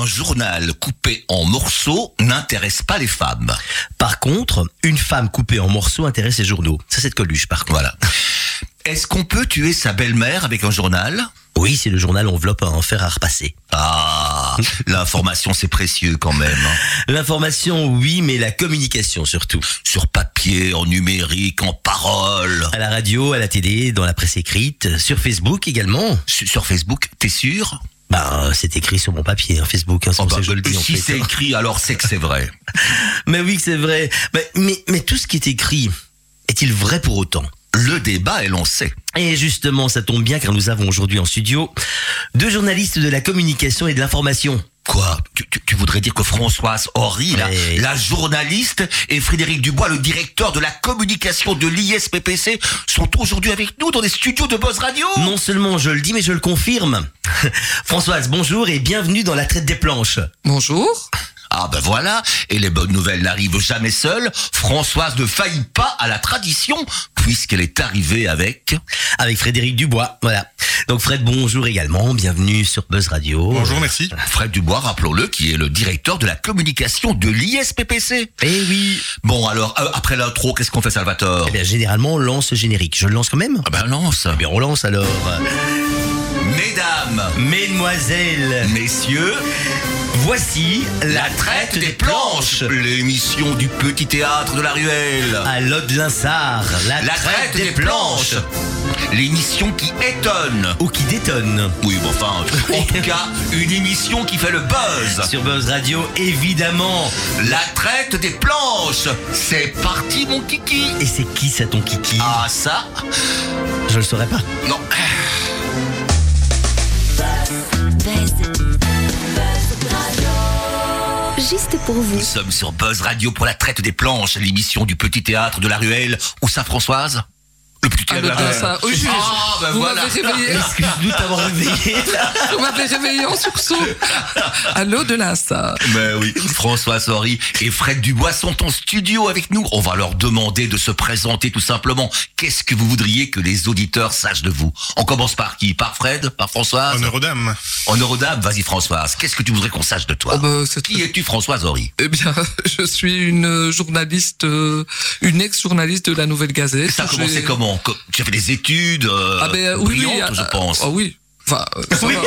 Un journal coupé en morceaux n'intéresse pas les femmes. Par contre, une femme coupée en morceaux intéresse les journaux. Ça, c'est de Coluche, par contre. Voilà. Est-ce qu'on peut tuer sa belle-mère avec un journal? Oui, si le journal enveloppe un fer à repasser. Ah, l'information c'est précieux quand même. hein. L'information, oui, mais la communication surtout. Sur papier, en numérique, en parole. À la radio, à la télé, dans la presse écrite, sur Facebook également. Sur sur Facebook, t'es sûr? Bah, c'est écrit sur mon papier, hein, Facebook, hein, Oh bah, je le dis Si c'est écrit, alors c'est que c'est vrai. Mais oui, que c'est vrai. Mais, mais, mais tout ce qui est écrit, est-il vrai pour autant? Le débat est lancé. Et justement, ça tombe bien car nous avons aujourd'hui en studio deux journalistes de la communication et de l'information. Quoi? Tu, tu- tu voudrais dire que Françoise Horry, la journaliste, et Frédéric Dubois, le directeur de la communication de l'ISPPC, sont aujourd'hui avec nous dans les studios de Buzz Radio? Non seulement je le dis, mais je le confirme. Françoise, bonjour et bienvenue dans la traite des planches. Bonjour. Ah ben voilà, et les bonnes nouvelles n'arrivent jamais seules. Françoise ne faillit pas à la tradition, puisqu'elle est arrivée avec... Avec Frédéric Dubois, voilà. Donc Fred, bonjour également, bienvenue sur Buzz Radio. Bonjour, merci. Fred Dubois, rappelons-le, qui est le directeur de la communication de l'ISPPC. Eh oui. Bon alors, euh, après l'intro, qu'est-ce qu'on fait Salvatore? Eh bien, généralement, on lance le générique. Je le lance quand même? Ah ben lance. Eh bien, on lance alors. Mesdames, Mesdemoiselles, messieurs, voici la traite des planches, l'émission du petit théâtre de la ruelle. À l'Aude-Linsard, la, La traite des planches, l'émission qui étonne. Ou qui détonne. Oui, bon, enfin, en tout cas, une émission qui fait le buzz. Sur Buzz Radio, évidemment. La traite des planches, c'est parti mon kiki. Et c'est qui ça ton kiki? Ah ça, Je le saurais pas. non. Nous sommes sur Buzz Radio pour la traite des planches, l'émission du petit théâtre de la ruelle. Où ça, Petit Ah, de la ruelle. ça. Oui, je- Ah, ben vous voilà. m'avez réveillé. Excuse-nous de t'avoir réveillé là. Vous m'avez réveillé en sursaut. Allô de l'Insta. Mais oui, François Sorry et Fred Dubois sont en studio avec nous. On va leur demander de se présenter tout simplement. Qu'est-ce que vous voudriez que les auditeurs sachent de vous? On commence par qui? Par Fred? Par Françoise? Honneur aux dames. Honneur aux dames, vas-y Françoise. Qu'est-ce que tu voudrais qu'on sache de toi? Oh, bah, c'est Qui es-tu Françoise Horry Eh bien, je suis une journaliste, euh, une ex-journaliste de la Nouvelle Gazette. Ça a commencé comment? Co- Tu as fait des études euh, Ah ben oui, oui, brillantes, ah, je pense. Ah oui. Enfin, euh, va.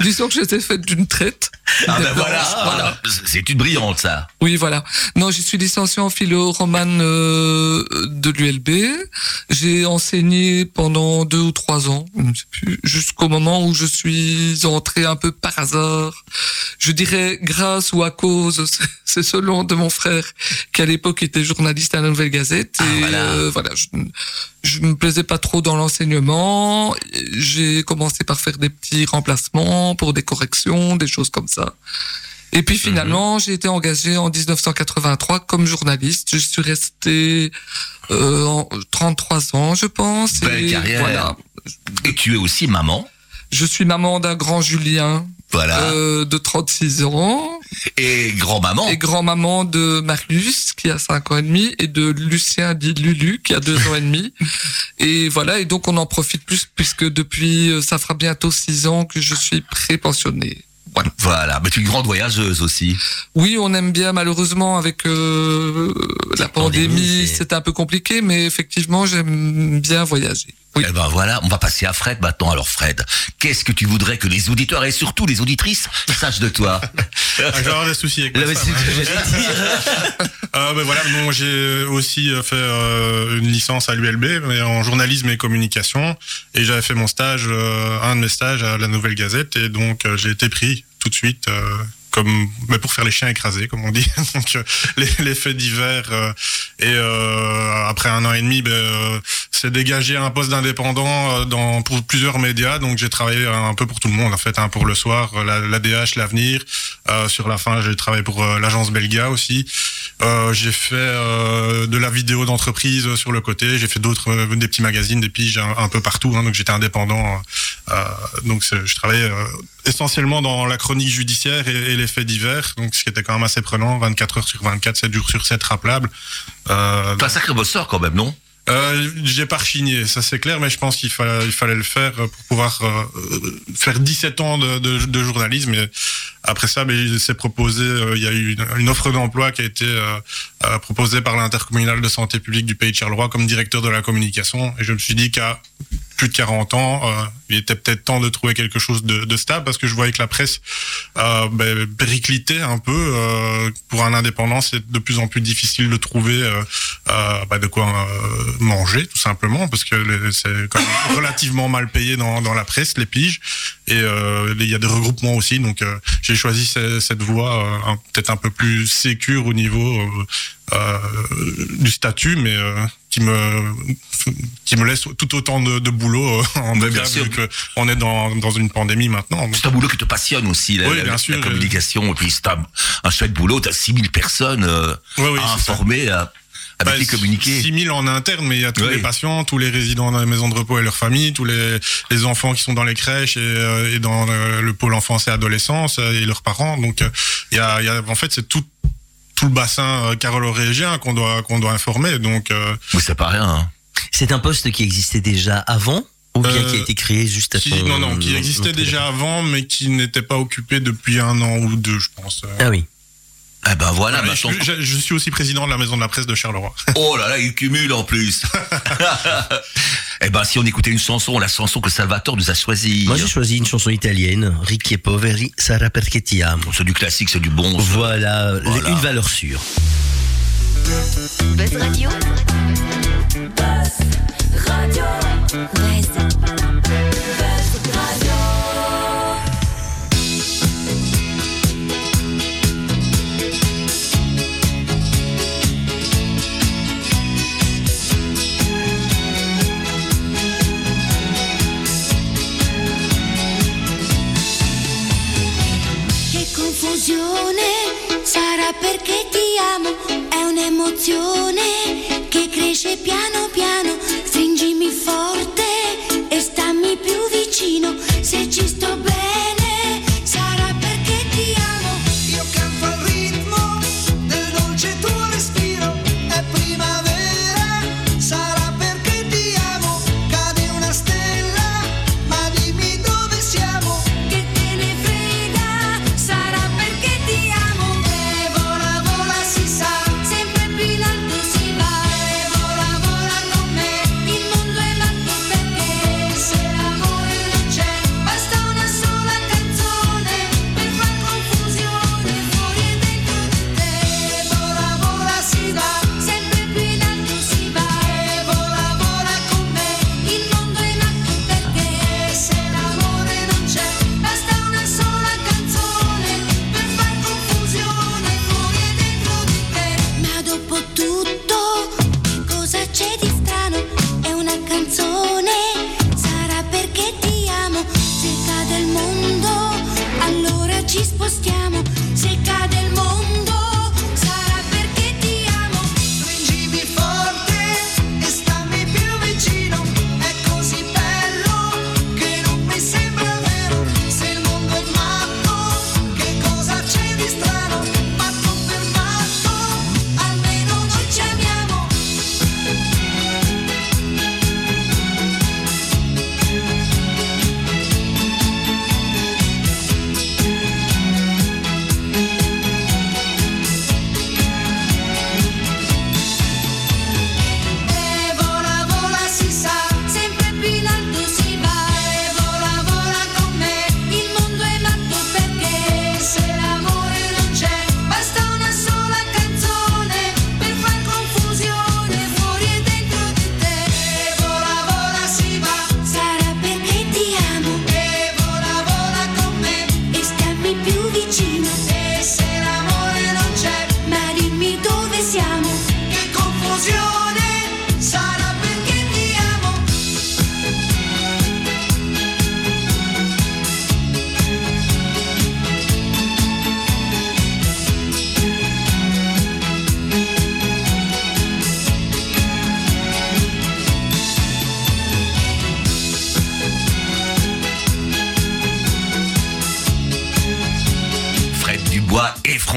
Disons que j'étais faite d'une traite. Ah ben voilà, c'est une brillante ça. Oui, voilà. Non, je suis licenciée en philo romane euh, de l'ULB. J'ai enseigné pendant deux ou trois ans, jusqu'au moment où je suis entrée un peu par hasard. Je dirais grâce ou à cause, c'est- selon de mon frère qui à l'époque était journaliste à la Nouvelle Gazette. Ah, voilà. euh, voilà, je, je me plaisais pas trop dans l'enseignement. J'ai commencé par faire des petits remplacements pour des corrections, des choses comme ça. Et puis finalement, j'ai été engagé en 1983 comme journaliste. Je suis resté euh, en 33 ans, je pense. Belle et carrière. Voilà. Et tu es aussi maman? Je suis maman d'un grand Julien Voilà. euh, de 36 ans Et grand-maman. et grand-maman de Marius qui a 5 ans et demi et de Lucien dit Lulu qui a 2 ans et demi. Et voilà, et donc on en profite plus puisque depuis, euh, ça fera bientôt 6 ans que je suis pré-pensionné. Voilà. Voilà, mais tu es une grande voyageuse aussi. Oui, on aime bien. Malheureusement, avec euh, la pandémie, c'était un peu compliqué, mais effectivement, j'aime bien voyager. Oui. Eh ben voilà, on va passer à Fred maintenant. Alors Fred, qu'est-ce que tu voudrais que les auditeurs et surtout les auditrices sachent de toi Ah, je vais avoir des soucis avec ma femme, hein. Euh, ben voilà, bon, j'ai aussi euh, fait euh, une licence à l'ULB, en journalisme et communication, et j'avais fait mon stage, euh, un de mes stages à la Nouvelle Gazette, et donc j'ai été pris tout de suite. Comme mais pour faire les chiens écrasés comme on dit. Donc euh, les, les faits divers euh, et euh, après un an et demi ben, euh, c'est dégagé un poste d'indépendant euh, dans pour plusieurs médias. Donc j'ai travaillé un peu pour tout le monde en fait hein, pour le soir euh, la, l'ADH l'avenir. Euh, sur la fin j'ai travaillé pour l'agence Belga aussi. J'ai fait de la vidéo d'entreprise sur le côté. J'ai fait d'autres des petits magazines des piges un, peu partout hein, donc j'étais indépendant donc je travaillais essentiellement dans la chronique judiciaire et, et les faits divers, donc ce qui était quand même assez prenant, 24 heures sur 24, 7 jours sur 7 rappelable. Euh, T'es un sacré bosseur quand même, non? Euh, j'ai pas rechigné, ça c'est clair, mais je pense qu'il fallait, il fallait le faire pour pouvoir euh, faire 17 ans de, de, de journalisme. Et après ça, mais c'est proposé. euh, il y a eu une, une offre d'emploi qui a été euh, euh, proposée par l'intercommunal de santé publique du pays de Charleroi comme directeur de la communication. Et je me suis dit qu'à plus de 40 ans, euh, il était peut-être temps de trouver quelque chose de, de stable parce que je voyais que la presse euh, ben, périclitait un peu. Euh, pour un indépendant, c'est de plus en plus difficile de trouver euh, bah, de quoi manger, tout simplement, parce que c'est quand même relativement mal payé dans, dans la presse, les piges. Et il y a des regroupements aussi, donc j'ai choisi ce- cette voie euh, peut-être un peu plus sécure au niveau euh, euh, du statut, mais qui me qui me laisse tout autant de, de boulot en bien sûr. vu que on est dans, dans une pandémie maintenant. C'est un boulot qui te passionne aussi, la, Oui, la- bien la sûr, euh. communication. Et puis c'est un, un chouette boulot. T'as 6000 personnes euh, oui, à informer, à, avec Bah, qui communiquer. 6 000 en interne, mais il y a tous Oui. les patients, tous les résidents dans les maisons de repos et leurs familles, tous les, les enfants qui sont dans les crèches et, euh, et dans le, le pôle enfance et adolescence euh, et leurs parents. Donc, euh, il y a, il y a, en fait, c'est tout, tout le bassin euh, carolo-régien qu'on doit, qu'on doit informer. Donc, euh, Oui, c'est pas rien. hein. C'est un poste qui existait déjà avant ou bien Euh, qui a été créé juste qui, ton- non, non, qui existait déjà avant, mais qui n'était pas occupé depuis un an ou deux, je pense. Ah oui. Eh ben voilà, ouais, maintenant. je, je- je suis aussi président de la maison de la presse de Charleroi. Oh là là, il cumule en plus. eh ben si on écoutait une chanson, la chanson que Salvatore nous a choisie. Moi j'ai choisi une chanson italienne, Ricchi e poveri, Sarà perché ti amo. C'est du classique, c'est du bon. Voilà, Voilà. une valeur sûre. Buzz Radio. Buzz Radio. Buzz confusione. Sarà perché ti amo, è un'emozione che cresce piano piano, stringimi forte e stammi più vicino, se ci sto bene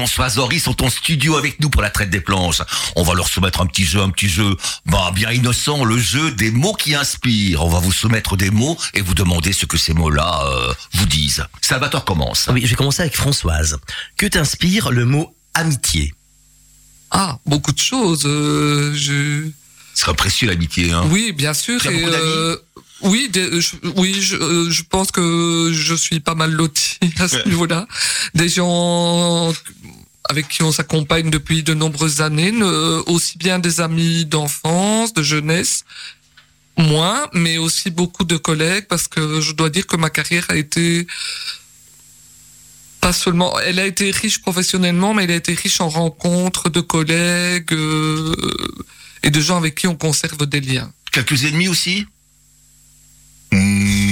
Françoise Horry sont en studio avec nous pour la traite des planches. On va leur soumettre un petit jeu, un petit jeu bah, bien innocent, le jeu des mots qui inspirent. On va vous soumettre des mots et vous demander ce que ces mots-là euh, vous disent. Salvatore commence. Ah Oui, je vais commencer avec Françoise. Que t'inspire le mot amitié? Ah, beaucoup de choses. euh, je... Ce sera précieux l'amitié. Hein. Oui, bien sûr. Tu as et, beaucoup d'amis euh, oui, des- je, oui, je, euh, je pense que je suis pas mal loti à ce niveau-là. Des gens avec qui on s'accompagne depuis de nombreuses années, aussi bien des amis d'enfance, de jeunesse, moins, mais aussi beaucoup de collègues, parce que je dois dire que ma carrière a été pas seulement, elle a été riche professionnellement, mais elle a été riche en rencontres de collègues euh, et de gens avec qui on conserve des liens. Quelques ennemis aussi?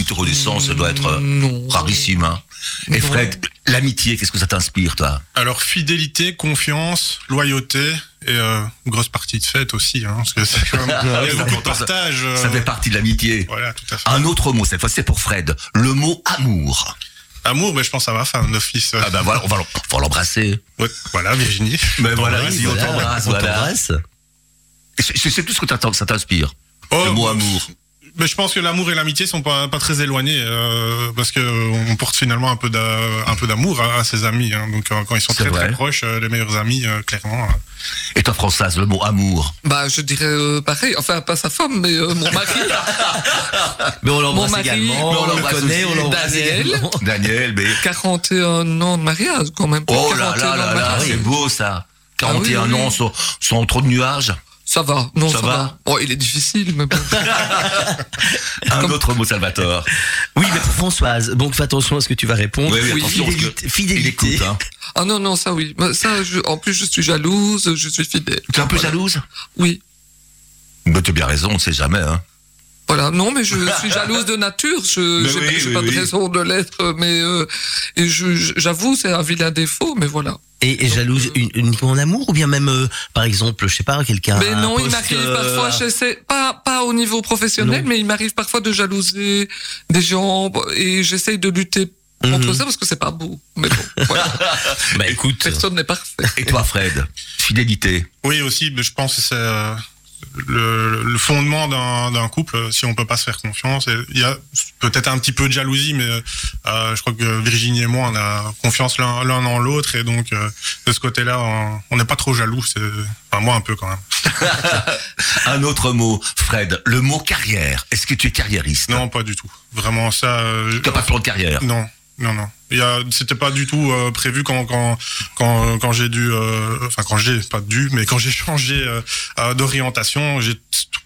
Trop d'essence, ça doit être euh, Non. rarissime. Hein. Et. Fred, l'amitié, qu'est-ce que ça t'inspire, toi? Alors fidélité, confiance, loyauté et euh, une grosse partie de fête aussi, hein, parce que c'est quand même- il y a Ça beaucoup de fait pas- partage. euh, Ça fait partie de l'amitié. Voilà, tout à fait. Un autre mot, cette fois c'est pour Fred. Le mot amour. Amour, mais je pense à ma femme, d'office. Ah ben voilà, on va l'embrasser. Ouais, voilà, Virginie. Mais voilà, T'embrasses. vas-y, on Voilà, t'embrasse, voilà. C'est tout ce que t'attends- ça t'inspire? Oh, le mot bah, amour. Mais je pense que l'amour et l'amitié sont pas, pas très éloignés euh, parce que on porte finalement un peu d'a- un peu d'amour à, à ses amis. hein. Donc euh, quand ils sont très vrai. très proches, euh, les meilleurs amis, euh, clairement. Et toi, Françoise, le mot amour? Bah, je dirais euh, pareil. Enfin, pas sa femme, mais euh, mon mari. Mais on l'embrasse Mon mari, également, mais on on le l'embrasse connaît, on l'embrasse Daniel. également. Daniel, mais... 41 ans de mariage, quand même. Oh 41 là là là là, c'est beau ça. 41 Ah oui, oui. ans sans, sans trop de nuages. Ça va, non, Ça ça, va va. Bon, il est difficile, mais bon. Un autre mot, Salvatore. Oui, mais pour Françoise, donc fais attention à ce que tu vas répondre. Oui, oui, attention, parce fidélité. fidélité. Il écoute, hein. Ah non, non, ça oui. Ça, je, en plus, je suis jalouse, je suis fidèle. Tu es un peu Voilà. jalouse? Oui. Mais tu as bien raison, on ne sait jamais. Hein. Voilà, non, mais je suis jalouse de nature. Je oui, pas, j'ai oui, pas oui. de raison de l'être, mais euh, et j'avoue, c'est un vilain défaut, mais voilà. Et, et jalouse uni- uniquement en amour ou bien même, euh, par exemple, je sais pas, quelqu'un. Mais non, il m'arrive euh, parfois, je sais, pas, pas au niveau professionnel, Non. mais il m'arrive parfois de jalouser des gens et j'essaye de lutter contre Mhm. ça parce que c'est pas beau. Mais bon, voilà. Bah écoute, Personne n'est parfait. Et toi, Fred? Fidélité. Oui aussi, mais je pense que c'est euh, le, le fondement d'un couple. euh, Si on peut pas se faire confiance, il y a peut-être un petit peu de jalousie, mais euh, je crois que Virginie et moi on a confiance l'un l'un en l'autre et donc euh, de ce côté-là, on- on n'est pas trop jaloux. c'est- Enfin moi un peu quand même. Un autre mot, Fred. Le mot carrière. Est-ce que tu es carriériste? Non, pas du tout. Vraiment ça. euh, Tu n'as pas de plan de carrière? Non, non, non. C'était pas du tout euh, prévu quand quand quand quand j'ai dû, euh, enfin quand j'ai pas dû, mais quand j'ai changé euh, euh, d'orientation, j'ai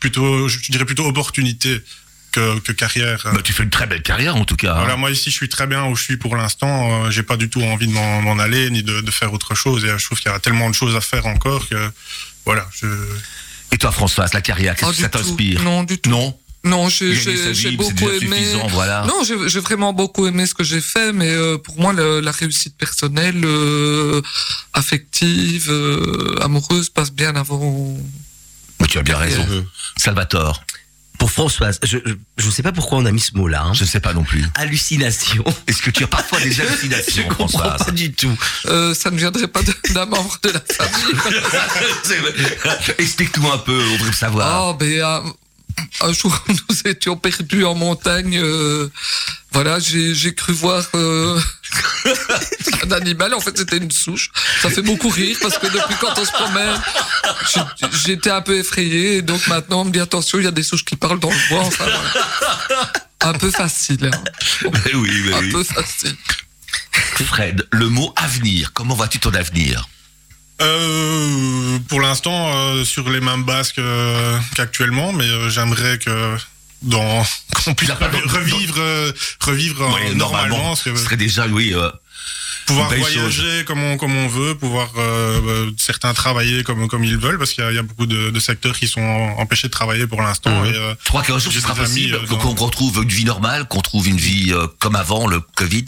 plutôt, je dirais plutôt opportunité que que carrière. Bah, tu fais une très belle carrière en tout cas. hein. Voilà, moi ici, je suis très bien où je suis pour l'instant. Euh, j'ai pas du tout envie de m'en, aller ni de, de faire autre chose. Et euh, je trouve qu'il y a tellement de choses à faire encore que voilà. Je... Et toi, Françoise, la carrière, qu'est-ce Ah, que ça t'inspire? Non, du tout. Non? Non, j'ai, beaucoup aimé. suffisant, voilà. Non, j'ai, vraiment beaucoup aimé ce que j'ai fait, mais euh, pour moi, le- la réussite personnelle, euh, affective, euh, amoureuse passe bien avant. Mais tu as bien raison. Mhm. Salvatore, pour Françoise, je, je, je sais pas pourquoi on a mis ce mot-là. Hein. je ne sais pas non plus. Hallucination. Est-ce que tu as parfois des Je hallucinations, comprends Françoise pas du tout. Euh, ça ne viendrait pas d'un membre de la famille. Explique-nous un peu, on voudrait savoir. Ben, un, un jour, nous étions perdus en montagne. euh, voilà, j'ai, cru voir euh, un animal. En fait, c'était une souche. Ça fait beaucoup rire parce que depuis quand on se promène, j'étais un peu effrayé. Et donc maintenant, on me dit attention, il y a des souches qui parlent dans le bois. Enfin, voilà. Un peu facile. hein. Mais oui, mais Un oui. peu facile. Fred, le mot avenir, comment vois-tu ton avenir? Euh, pour l'instant, euh, sur les mêmes bases que- qu'actuellement, mais euh, j'aimerais que dans qu'on puisse dans- revivre, euh, revivre euh, Ouais, normalement, ce serait déjà, oui, euh, pouvoir voyager comme on comme on veut, pouvoir euh, euh, certains travailler comme comme ils veulent, parce qu'il y a, il y a beaucoup de, de secteurs qui sont empêchés de travailler pour l'instant. Mhm. Et, euh, tu crois qu'un jour ce sera possible euh, qu'on dans- retrouve une vie normale, qu'on trouve une vie euh, comme avant le Covid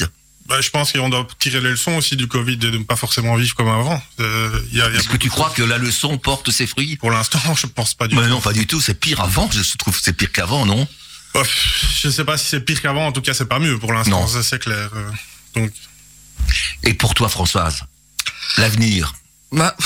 bah, je pense qu'on doit tirer les leçons aussi du Covid et de ne pas forcément vivre comme avant. Euh, il y a, il y a Est-ce que tu crois que la leçon porte ses fruits? Pour l'instant, je pense pas du tout. non, pas du tout, c'est pire avant, je trouve que c'est pire qu'avant, non? Oh, Je sais pas si c'est pire qu'avant, en tout cas c'est pas mieux pour l'instant, Non. ça c'est clair. Euh, Donc Et pour toi, Françoise L'avenir? Bah,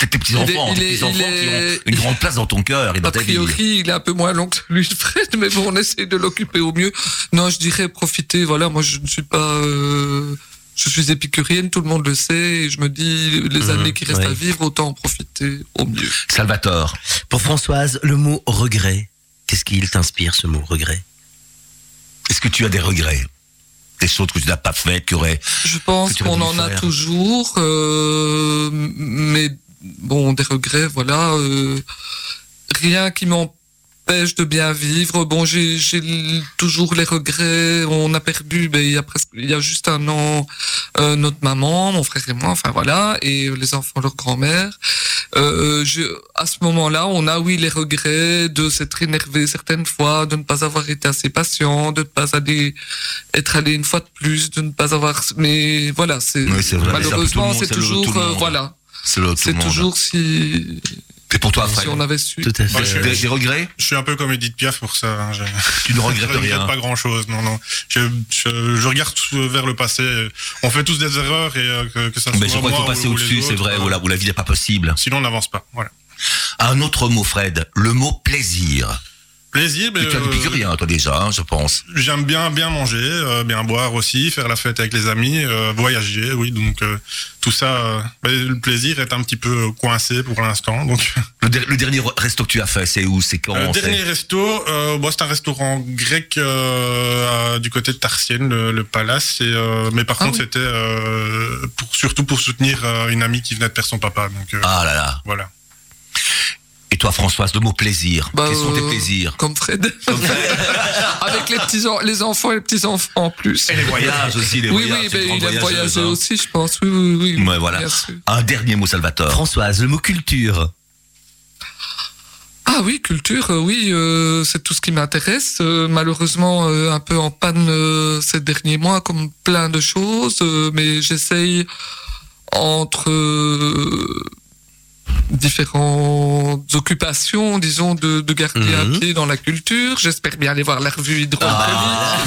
Tes tes petits-enfants, Il est- tes petits-enfants il qui est- ont une grande place dans ton cœur et dans A ta vie. priori, il est un peu moins long que celui de Fred, mais bon, on essaie de l'occuper au mieux. Non, je dirais profiter. Voilà, moi, je ne suis pas. euh, je suis épicurienne, tout le monde le sait, et je me dis, les Mhm, années qui restent ouais. à vivre, autant en profiter au mieux. Salvatore. Pour Françoise, le mot regret, qu'est-ce qu'il t'inspire ce mot regret? Est-ce que tu as des regrets? Des choses que tu n'as pas faites, qui auraient... Je pense qu'on en a toujours, euh, mais bon, des regrets, voilà. euh, rien qui m'empêche de bien vivre. Bon, j'ai toujours les regrets. On a perdu, ben, il y a presque, il y a juste un an, euh, notre maman, mon frère et moi, enfin voilà, et les enfants, leur grand-mère. Euh, je, à ce moment-là, on a oui les regrets de s'être énervé certaines fois, de ne pas avoir été assez patient, de ne pas aller être allé une fois de plus, de ne pas avoir. Mais voilà, c'est Oui, malheureusement c'est toujours euh, voilà, C'est c'est toujours si Et pour toi, Fred si on avait su. Tout à fait. Ouais, je suis- des, des regrets? Je suis un peu comme Edith Piaf pour ça. hein, je- Tu ne Je regrettes regrette rien. pas grand chose, non, non. Je, je, je regarde vers le passé. On fait tous des erreurs et euh, que, que ça soit Mais je crois qu'il faut passer ou- ou au-dessus, c'est vrai, euh, où la, où la vie n'est pas possible. Sinon, on n'avance pas. Voilà. Un autre mot, Fred, le mot plaisir. Plaisir, mais Tu as euh, rien, toi déjà, hein, je pense. j'aime bien bien manger, euh, bien boire aussi, faire la fête avec les amis, euh, voyager, oui. Donc euh, tout ça, euh, bah, le plaisir est un petit peu coincé pour l'instant. Donc Le, der- le dernier resto que tu as fait, c'est où? C'est quand c'est- dernier resto, euh, bon, c'est un restaurant grec euh, à- du côté de Tarsienne, le, le Palace. Et, euh, mais par Ah contre, oui. c'était euh, pour, surtout pour soutenir euh, une amie qui venait de perdre son papa. Donc euh, Ah là là. voilà. Et toi, Françoise, le mot plaisir. Bah, Quels sont tes euh, plaisirs Comme Fred. Avec les petits en- les enfants et les petits enfants en plus. Et les voyages aussi, les oui, voyages. oui, grande il aime voyager aussi, je pense. Oui, oui, oui. Ouais, voilà. Un dernier mot, Salvatore. Françoise, le mot culture. Ah oui, culture, euh, oui, euh, c'est tout ce qui m'intéresse. Euh, malheureusement, euh, un peu en panne euh, ces derniers mois, comme plein de choses, euh, mais j'essaye entre euh, différentes occupations, disons, de, de garder Mhm. un pied dans la culture. J'espère bien aller voir la revue hydroalcoolique. Ah.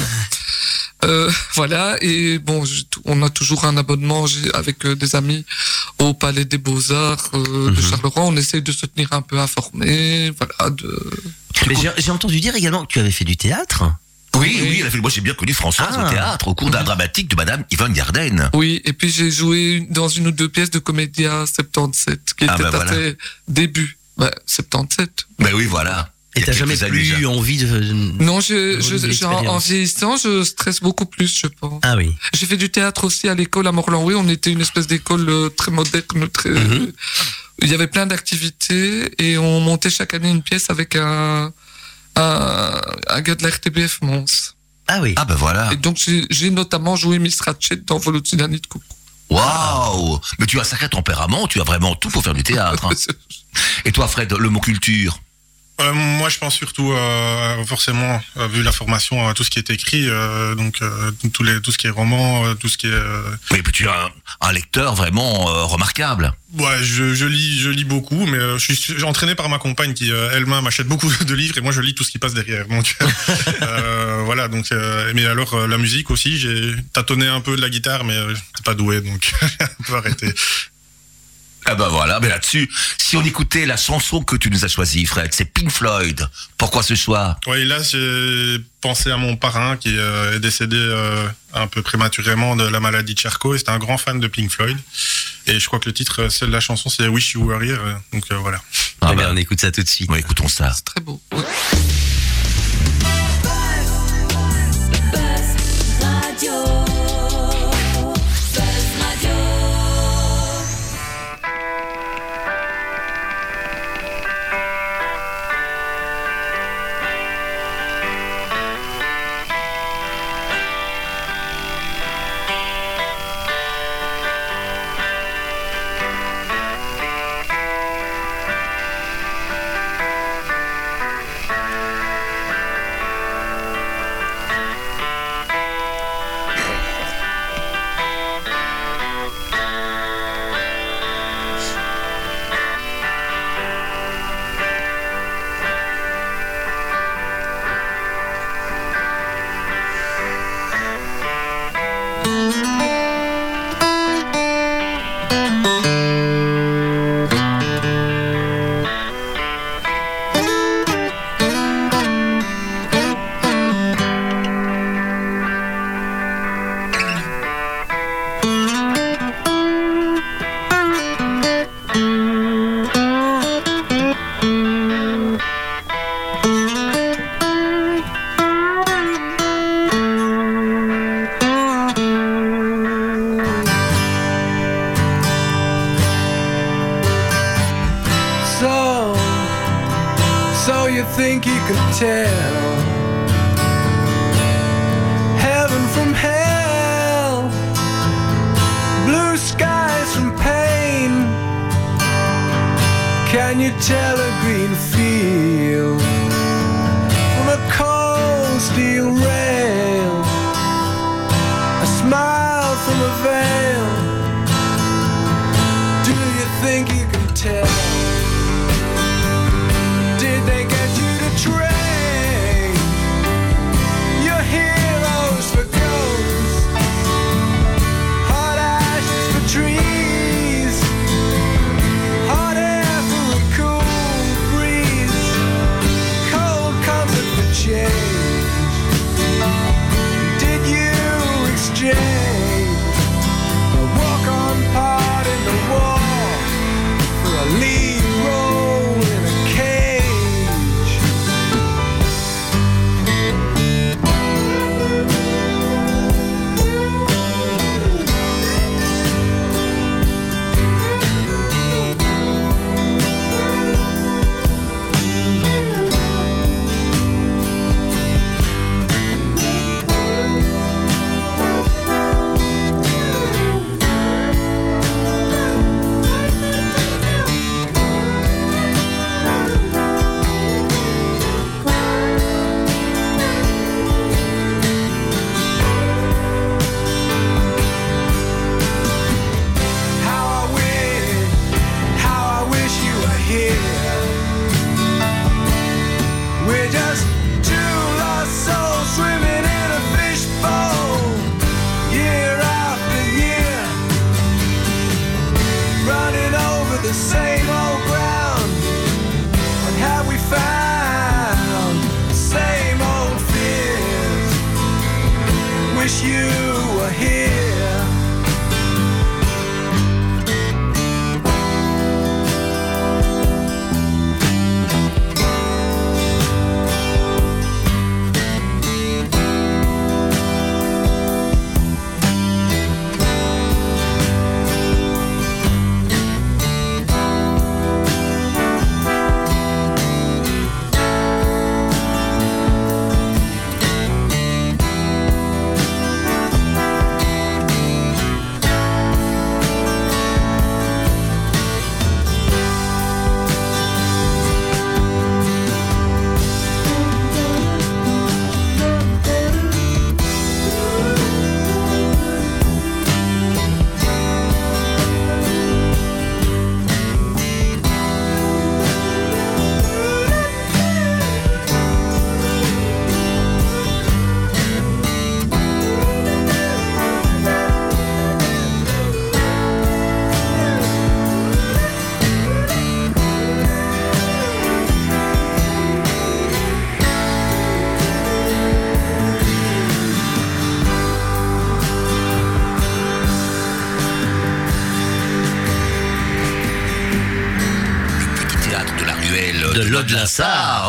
Euh, voilà, et bon, on a toujours un abonnement avec euh, des amis au Palais des Beaux-Arts euh, de Mhm. Charleroi. On essaye de se tenir un peu informé, voilà, de... J'ai entendu dire également que tu avais fait du théâtre. Oui, Oui. oui, elle a fait- moi j'ai bien connu Françoise Ah. au théâtre, au cours d'un dramatique de Madame Yvonne Garden. Oui, et puis j'ai joué dans une ou deux pièces de Comédia 77, qui Ah, était bah, à voilà. ses débuts. Bah, 77. Ben oui, voilà. Et t'as jamais plus déjà. envie de. Non, je, Bonne je, en, vieillissant, je stresse beaucoup plus, je pense. Ah oui. J'ai fait du théâtre aussi à l'école à Morlan-Oui. On était une espèce d'école euh, très moderne, très. Mhm. Il y avait plein d'activités et on montait chaque année une pièce avec un un, un gars de la RTBF Mons. Ah oui. Ah ben voilà. Et donc j'ai notamment joué Miss Ratchet dans Volodymyr de Coucou. Waouh Mais tu as un sacré tempérament, tu as vraiment tout pour faire du théâtre. hein. Et toi, Fred, le mot culture? Euh, moi, je pense surtout, euh, forcément, euh, vu la formation, à tout ce qui est écrit, euh, donc euh, tout, les, tout ce qui est roman, tout ce qui est. euh, Oui, puis tu as un, un lecteur vraiment euh, remarquable. Ouais, je, je lis, je lis beaucoup, mais euh, je suis entraîné par ma compagne qui euh, elle-même achète beaucoup de livres et moi je lis tout ce qui passe derrière. Donc euh, voilà. Donc, euh, mais alors euh, la musique aussi, j'ai tâtonné un peu de la guitare, mais euh, j'étais pas doué, donc j'ai un peu arrêté. Ah ben voilà, mais là-dessus, si on écoutait la chanson que tu nous as choisie, Fred, c'est Pink Floyd. Pourquoi ce choix? Ouais, et là j'ai pensé à mon parrain qui euh, est décédé euh, un peu prématurément de la maladie de Charcot et c'était un grand fan de Pink Floyd. Et je crois que le titre, euh, c'est de la chanson, c'est Wish You Were Here. Donc euh, voilà. Ah ben, on écoute ça tout de suite. écoutons ça. C'est très beau. Ouais.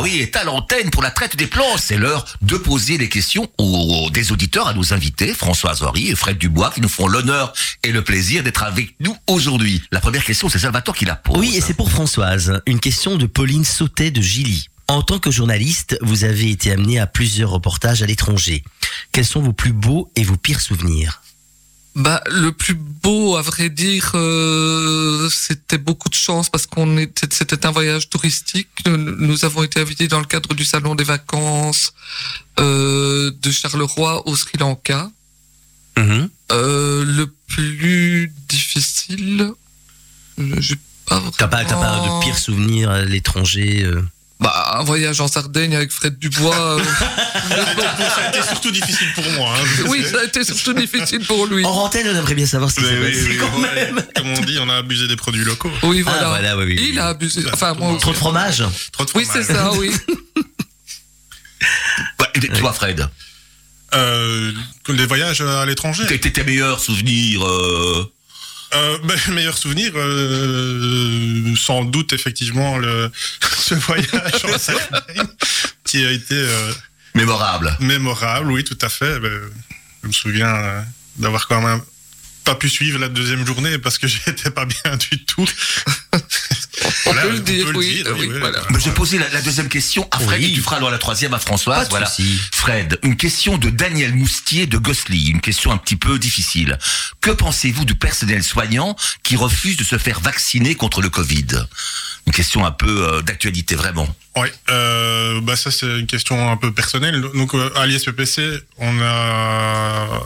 Oui, est à l'antenne pour la traite des plans. C'est l'heure de poser les questions aux, des auditeurs à nos invités, Françoise Horry et Fred Dubois, qui nous font l'honneur et le plaisir d'être avec nous aujourd'hui. La première question, c'est Salvatore qui la pose. Oui, et c'est pour Françoise. Une question de Pauline Sautet de Gilly. En tant que journaliste, vous avez été amené à plusieurs reportages à l'étranger. Quels sont vos plus beaux et vos pires souvenirs? Bah, le plus beau, à vrai dire, euh, c'était beaucoup de chance parce qu'on était, c'était un voyage touristique. Nous, nous avons été invités dans le cadre du salon des vacances euh, de Charleroi au Sri Lanka. Mhm. Euh, le plus difficile, j'ai pas T'as pas, t'as pas de pires souvenirs à l'étranger euh Bah, un voyage en Sardaigne avec Fred Dubois. euh, Ça a été surtout difficile pour moi. hein. oui, ça a été surtout difficile pour lui. En antenne, on aimerait bien savoir ce qui s'est oui, passé oui, quand ouais. même. Comme on dit, on a abusé des produits locaux. Oui, voilà. Ah, voilà, oui, oui. Il a abusé. Enfin, moi. Trop de fromage Trop de Oui, fromage. c'est ça, oui. Ouais, et toi, Fred, Euh, les voyages à l'étranger. quel était tes meilleurs souvenirs euh, Euh, meilleur souvenir, euh, sans doute effectivement le ce voyage en Sardaigne qui a été euh, mémorables mémorable, oui, tout à fait. Ben, je me souviens euh, d'avoir quand même pas pu suivre la deuxième journée parce que j'étais pas bien du tout. On Voilà, peut le dire, oui. dire, oui, oui, voilà. Mais je vais poser la, la deuxième question à Fred Oui. et tu feras alors la troisième à Françoise. Voilà. Fred, une question de Daniel Moustier de Gossely, une question un petit peu difficile. Que pensez-vous du personnel soignant qui refuse de se faire vacciner contre le Covid? Une question un peu euh, d'actualité, vraiment. Oui, euh, bah ça c'est une question un peu personnelle. Donc euh, à l'ISPPC, on a,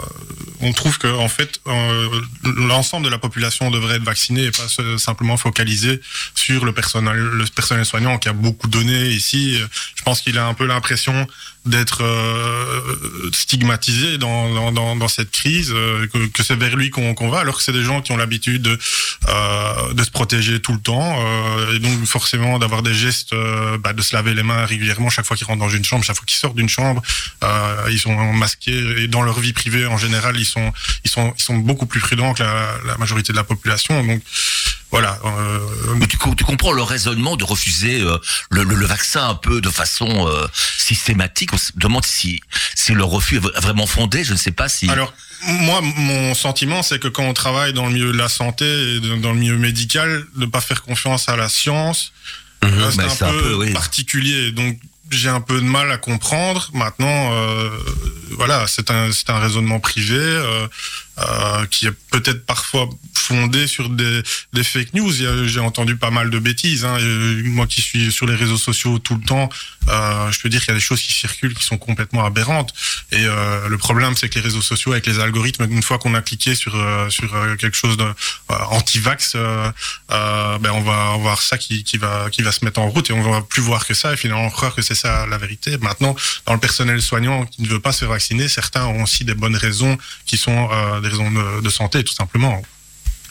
on trouve que en fait euh, l'ensemble de la population devrait être vaccinée et pas simplement focalisé sur le personnel, le personnel soignant qui a beaucoup donné ici. Je pense qu'il a un peu l'impression d'être euh, stigmatisé dans, dans, dans, cette crise, euh, que, c'est vers lui qu'on va, alors que c'est des gens qui ont l'habitude de, euh, de se protéger tout le temps, euh, et donc forcément d'avoir des gestes, euh, bah, de se laver les mains régulièrement chaque fois qu'ils rentrent dans une chambre, chaque fois qu'ils sortent d'une chambre, euh, ils sont masqués et dans leur vie privée en général ils sont ils sont ils sont beaucoup plus prudents que la, la majorité de la population. Donc voilà. euh, tu, co- tu comprends le raisonnement de refuser euh, le, le- le vaccin un peu de façon euh, systématique? On se demande si, si le refus est vraiment fondé. Je ne sais pas si. Alors, moi, mon sentiment, c'est que quand on travaille dans le milieu de la santé et dans le milieu médical, de pas faire confiance à la science, Mhm, là, c'est un, peu oui. particulier. Donc, j'ai un peu de mal à comprendre. Maintenant, euh, voilà, c'est un, c'est un raisonnement privé euh, euh, qui est peut-être parfois fondé sur des, des fake news. J'ai entendu pas mal de bêtises. Hein. Et moi qui suis sur les réseaux sociaux tout le temps, euh, je peux dire qu'il y a des choses qui circulent qui sont complètement aberrantes. Et euh, le problème, c'est que les réseaux sociaux, avec les algorithmes, une fois qu'on a cliqué sur euh, sur euh, quelque chose de euh, anti-vax, euh, euh, ben on va voir ça qui, qui va qui va se mettre en route et on va plus voir que ça et finalement croire que c'est ça la vérité. Maintenant, dans le personnel soignant qui ne veut pas se vacciner, certains ont aussi des bonnes raisons qui sont euh, des raisons de, de santé, tout simplement.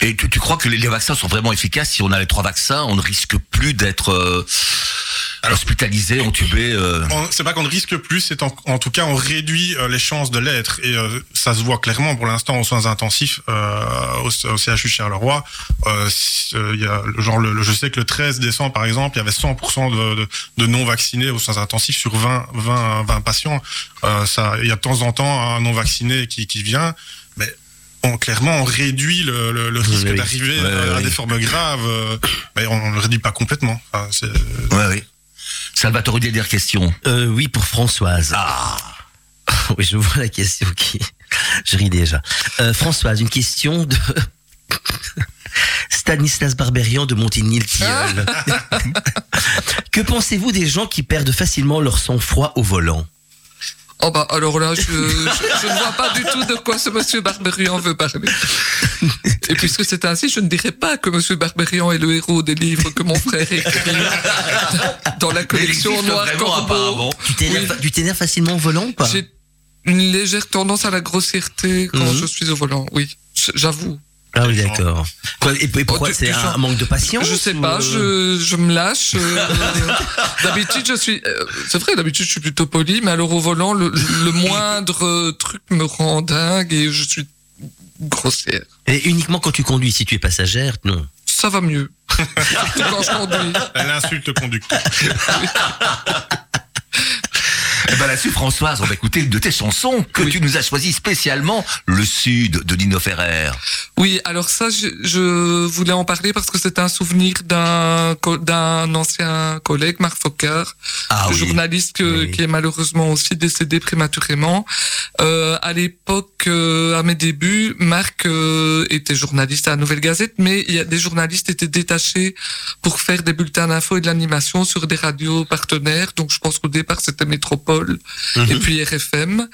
Et tu, tu crois que les, vaccins sont vraiment efficaces Si on a les trois vaccins, on ne risque plus d'être euh, hospitalisé, entubé. euh. C'est pas qu'on ne risque plus, c'est en, en tout cas on réduit euh, les chances de l'être et euh, ça se voit clairement pour l'instant aux soins intensifs euh, au, au CHU Charleroi. Y a le genre le, le- je sais que le 13 décembre par exemple, il y avait 100% de, de, de non vaccinés aux soins intensifs sur 20 20 20 patients. Il y a de temps en temps un non vacciné qui qui vient mais on, clairement, on réduit le, le, le risque Oui. d'arriver Ouais, à, des formes graves, euh, mais on ne le réduit pas complètement. Enfin, c'est- Ouais, oui. Salvatore, dernière question. Euh, oui, pour Françoise. Ah, Oui, je vois la question qui. Je ris déjà. Euh, Françoise, une question de. Stanislas Barberian de Montigny-le-Tilleul. que pensez-vous des gens qui perdent facilement leur sang-froid au volant? Oh bah alors là, je, je, je ne vois pas du tout de quoi ce monsieur Barberian veut parler. Et puisque c'est ainsi, je ne dirais pas que monsieur Barberian est le héros des livres que mon frère écrit dans la collection Noir Corbeau. Tu t'énerves t'énerves facilement au volant ou pas J'ai une légère tendance à la grossièreté quand Mhm. je suis au volant, oui, j'avoue. Ah oui, d'accord. Et, pourquoi Oh, C'est un manque de patience Je sais ou, pas, euh, je, je me lâche. euh, d'habitude, je suis. euh, c'est vrai, d'habitude, je suis plutôt poli, mais alors au volant, le, le moindre truc me rend dingue et je suis grossière. Et uniquement quand tu conduis, si tu es passagère, non. Ça va mieux. Quand je conduis. elle insulte le conducteur. eh ben là-dessus, Françoise, on va écouter une de tes chansons que Oui. tu nous as choisi spécialement, Le Sud de Lino Ferrer. Oui, alors ça, je, je voulais en parler parce que c'est un souvenir d'un ancien collègue, Marc Focard, Ah oui. journaliste que- Oui. qui est malheureusement aussi décédé prématurément. Euh, à l'époque, euh, à mes débuts, Marc euh, était journaliste à la Nouvelle Gazette, mais il y a des journalistes étaient détachés pour faire des bulletins d'info et de l'animation sur des radios partenaires. Donc je pense qu'au départ c'était Métropole et puis RFM.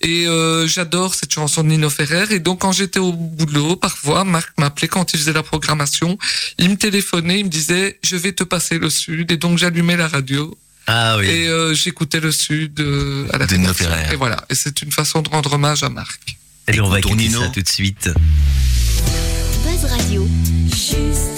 Et euh, j'adore cette chanson de Nino Ferrer. Et donc quand j'étais au boulot, parfois Marc m'appelait quand il faisait la programmation. Il me téléphonait, il me disait je vais te passer le Sud. Et donc j'allumais la radio. Ah oui. Et euh, j'écoutais le Sud euh, à la De Nino. Ferrer. Et voilà. Et c'est une façon de rendre hommage à Marc. Et on va écouter Nino. ça tout de suite. Buzz Radio. Juste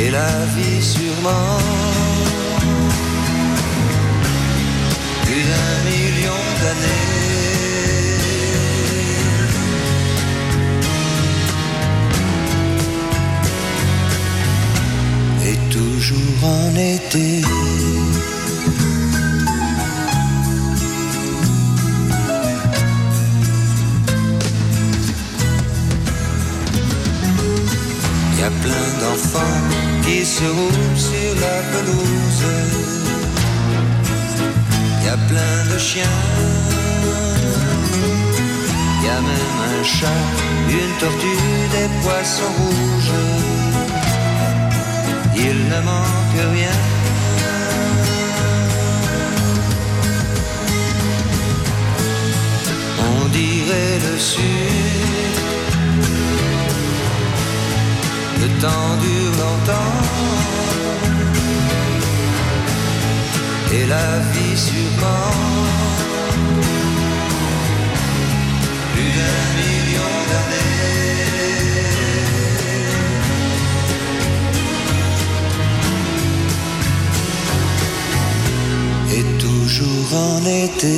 Et la vie sûrement. Plus d'un million d'années. Et toujours en été. Se roulent sur la pelouse. Y a plein de chiens. Y a même un chat, une tortue, des poissons rouges. Il ne manque rien. On dirait le sud. Temps dure longtemps. Et la vie sûrement Plus d'un million d'années. Et toujours en été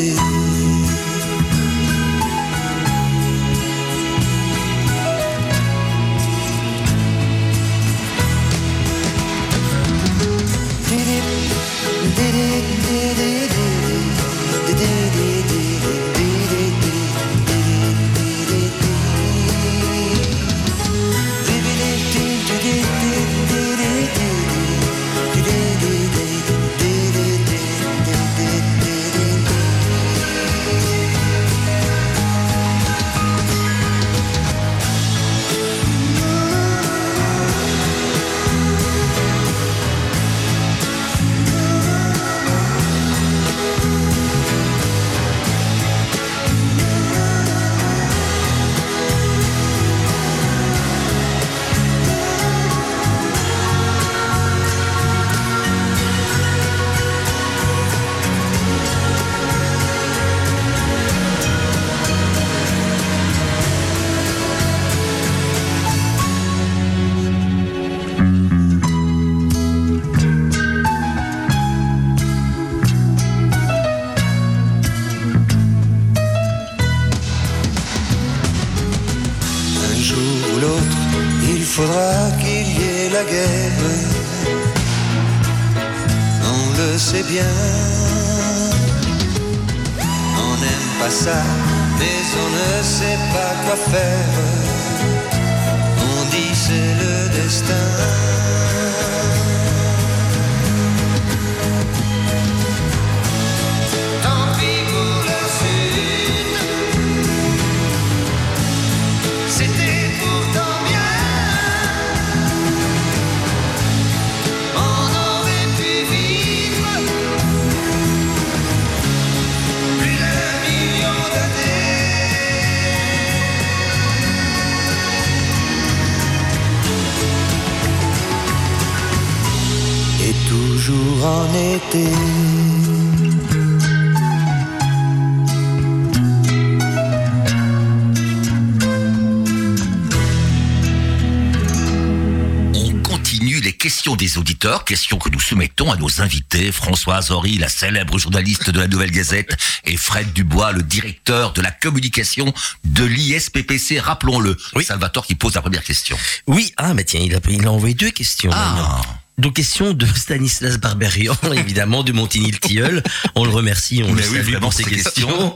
auditeurs, questions que nous soumettons à nos invités, Françoise Horry, la célèbre journaliste de la Nouvelle Gazette, et Fred Dubois, le directeur de la communication de l'ISPPC, rappelons-le. Salvatore qui pose la première question. Oui, ah, mais tiens, il a, il a envoyé deux questions. Ah. Donc, question de Stanislas Barberian, évidemment, de Montigny-le-Tilleul. On le remercie, on Mais le oui, salue pour ces questions. questions.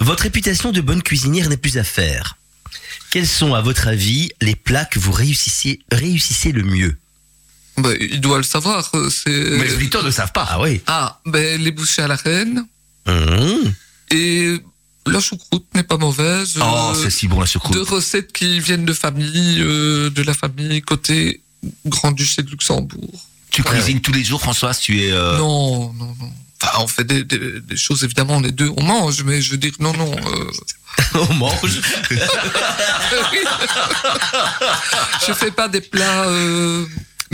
Votre réputation de bonne cuisinière n'est plus à faire. Quels sont, à votre avis, les plats que vous réussissez, réussissez le mieux? Bah, il doit le savoir. euh, C'est... Mais les auditeurs ne savent pas. Ah oui. Ah, ben, les bouchées à la reine. Mmh. Et la choucroute n'est pas mauvaise. Oh, Euh, c'est si bon la choucroute. Deux recettes qui viennent de famille, euh, de la famille côté Grand-Duché de Luxembourg. Tu cuisines tous les jours, Françoise Tu es. euh, Non, non, non. enfin, on fait des, des, des choses évidemment les deux, on mange, mais je veux dire non non. On mange. je fais pas des plats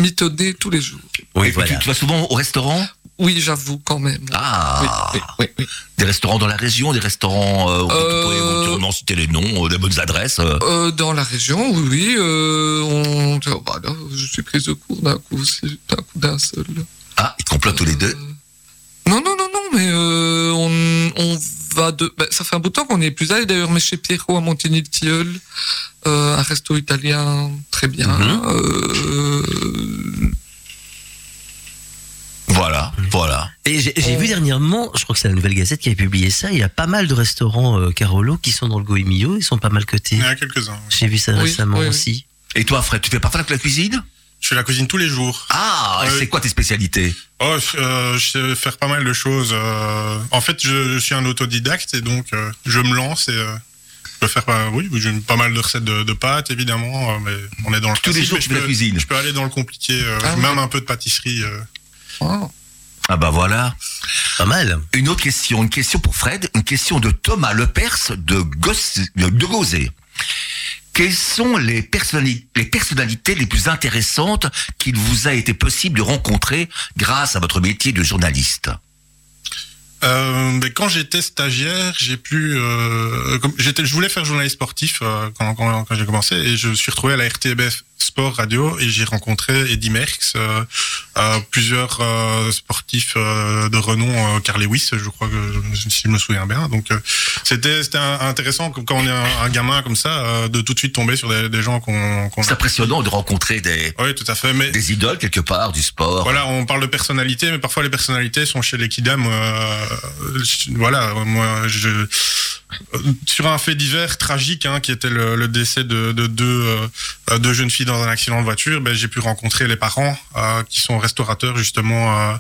euh, mitonnés tous les jours. Oui, Et voilà. tu, tu vas souvent au restaurant? Oui, j'avoue quand même. Ah Oui, oui, oui. Des restaurants dans la région, des restaurants, euh, où tu Euh, pourrais éventuellement citer les noms, euh, des bonnes adresses. euh. Euh, dans la région, oui, oui. Euh, on... oh, bah, là, je suis prise de court d'un coup, d'un coup d'un seul. Ah, ils complotent tous les deux? Euh, Non, non, non, non, mais euh, on, on va de. bah, ça fait un bout de temps qu'on n'y est plus allé d'ailleurs, mais chez Pierrot à Montigny-le-Tilleul, euh, un resto italien très bien. Mhm. euh, Voilà, voilà. Et j'ai vu dernièrement, je crois que c'est la Nouvelle Gazette qui avait publié ça, il y a pas mal de restaurants euh, Carolo qui sont dans le Goemio, ils sont pas mal cotés. Il y en a quelques-uns. J'ai vu ça Oui, récemment oui, oui. aussi. Et toi, Fred, tu fais parfois de la cuisine? Je fais la cuisine tous les jours. Ah, et Ouais. c'est quoi tes spécialités Oh, euh, je sais faire pas mal de choses. euh. en fait, je, je suis un autodidacte et donc euh, je me lance et euh, je peux faire pas, oui, j'ai pas mal de recettes de, de pâtes évidemment, euh, mais on est dans le Tous les jours, je fais la peux- cuisine. Je peux aller dans le compliqué, euh, Ah même un peu de pâtisserie. euh. oh. Ah bah voilà. Pas mal. Une autre question, une question pour Fred, une question de Thomas Lepers de, de Gauzet. Quelles sont les, personnali- les personnalités les plus intéressantes qu'il vous a été possible de rencontrer grâce à votre métier de journaliste? Euh, mais quand j'étais stagiaire, j'ai pu, euh, je voulais faire journaliste sportif euh, quand j'ai commencé et je suis retrouvé à la RTBF Sport Radio et j'ai rencontré Eddy Merckx, euh, euh, plusieurs euh, sportifs euh, de renom, euh, Carl Lewis, je crois que si je me souviens bien. Donc euh, c'était c'était intéressant quand on est un, un gamin comme ça euh, de tout de suite tomber sur des, des gens qu'on qu'on C'est impressionnant de rencontrer des, Oui, tout à fait. Mais des idoles quelque part du sport. voilà, on parle de personnalité, mais parfois les personnalités sont chez les kidam. euh, voilà, moi, je, sur un fait divers tragique, hein, qui était le, le décès de, de deux, euh, deux jeunes filles dans un accident de voiture, ben, j'ai pu rencontrer les parents euh, qui sont restaurateurs justement euh,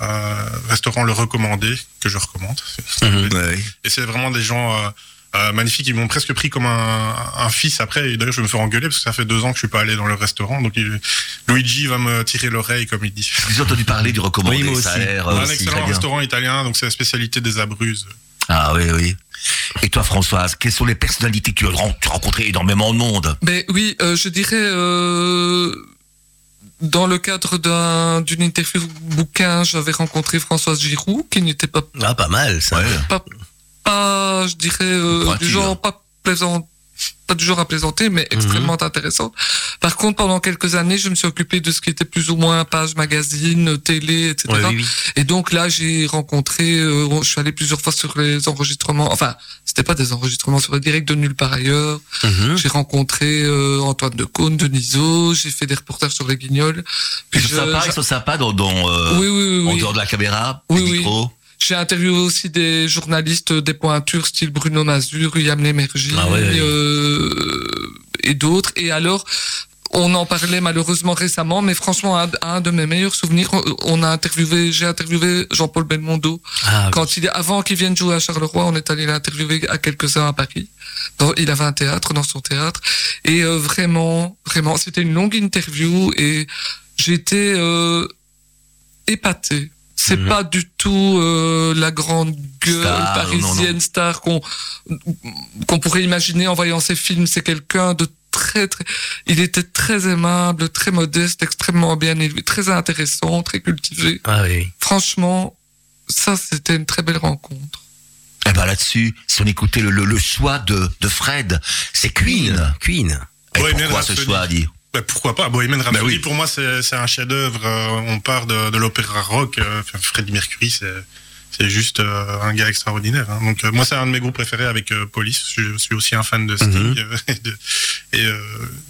euh, restaurant le recommandé que je recommande. Ouais. Et c'est vraiment des gens euh, magnifiques. Ils m'ont presque pris comme un, un fils après. Et d'ailleurs, je me fais engueuler parce que ça fait deux ans que je suis pas allé dans le restaurant. Donc, il- Luigi va me tirer l'oreille, comme il dit. J'ai entendu parler du recommandé, Oui, moi ça a aussi. l'air un euh, aussi excellent restaurant italien. Donc, c'est la spécialité des Abruzes. Ah oui, oui. Et toi, Françoise, quelles sont les personnalités que tu as ren- tu as rencontré énormément de monde? Ben oui, euh, je dirais euh, dans le cadre d'un d'une interview bouquin, j'avais rencontré Françoise Giroud, qui n'était pas Ah, pas mal ça. Ouais. pas, pas je dirais euh, du genre pas plaisant pas du genre à plaisanter mais extrêmement intéressante. Par contre pendant quelques années je me suis occupé de ce qui était plus ou moins page magazine télé etc Ouais, oui, oui. et donc là j'ai rencontré euh, je suis allé plusieurs fois sur les enregistrements. Enfin c'était pas des enregistrements sur les directs de nulle part ailleurs. Mhm. j'ai rencontré euh, Antoine de Caunes, Deniso, j'ai fait des reportages sur les guignols. Ils Puis sont je- sympas, ils sont sympas dans, dans, euh, oui, en dehors de la caméra, Oui, micros. J'ai interviewé aussi des journalistes des pointures style Bruno Mazur, Yam Lemergy Ah ouais, ouais. euh, et d'autres. Et alors, on en parlait malheureusement récemment, mais franchement, un, un de mes meilleurs souvenirs, on a interviewé, j'ai interviewé Jean-Paul Belmondo Ah, quand il est, avant qu'il vienne jouer à Charleroi, on est allé l'interviewer à quelques-uns à Paris. Dans- il avait un théâtre dans son théâtre. Et euh, vraiment, vraiment, c'était une longue interview et j'étais euh, épaté. C'est Mhm. pas du tout euh, la grande gueule Star, parisienne non, star qu'on qu'on pourrait imaginer en voyant ses films. C'est quelqu'un de très très. Il était très aimable, très modeste, extrêmement bien élevé, très intéressant, très cultivé. ah oui. Franchement, ça, c'était une très belle rencontre. Eh ben là-dessus, si on écoutait le, le, le choix de, de Fred, c'est Queen. Queen. Et Bohemian pourquoi ce choix à dire Bah, pourquoi pas Bohemian Rhapsody, Bah oui. pour moi, c'est un chef-d'œuvre. Euh, on part de, de l'opéra rock. Euh, enfin, Freddie Mercury, c'est c'est juste euh, un gars extraordinaire. hein. Donc, moi, c'est un de mes groupes préférés avec Police. Je, suis aussi un fan de Sting. Mhm. et de- et euh,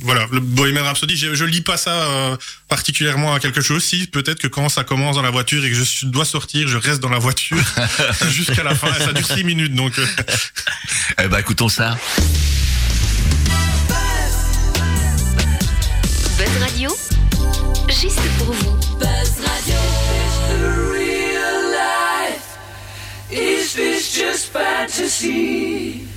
voilà, le Bohemian Rhapsody, je, je lis pas ça euh, particulièrement à quelque chose. Si, peut-être que quand ça commence dans la voiture et que je dois sortir, je reste dans la voiture jusqu'à la fin. Et ça dure six minutes, donc. Eh ben écoutons ça. Buzz Radio, juste pour vous. Buzz Radio. Is the real life? Is this just fantasy?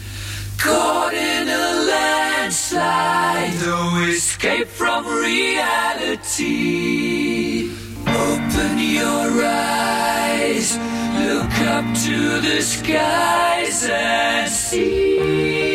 Caught in a landslide, no escape from reality. Open your eyes, look up to the skies and see.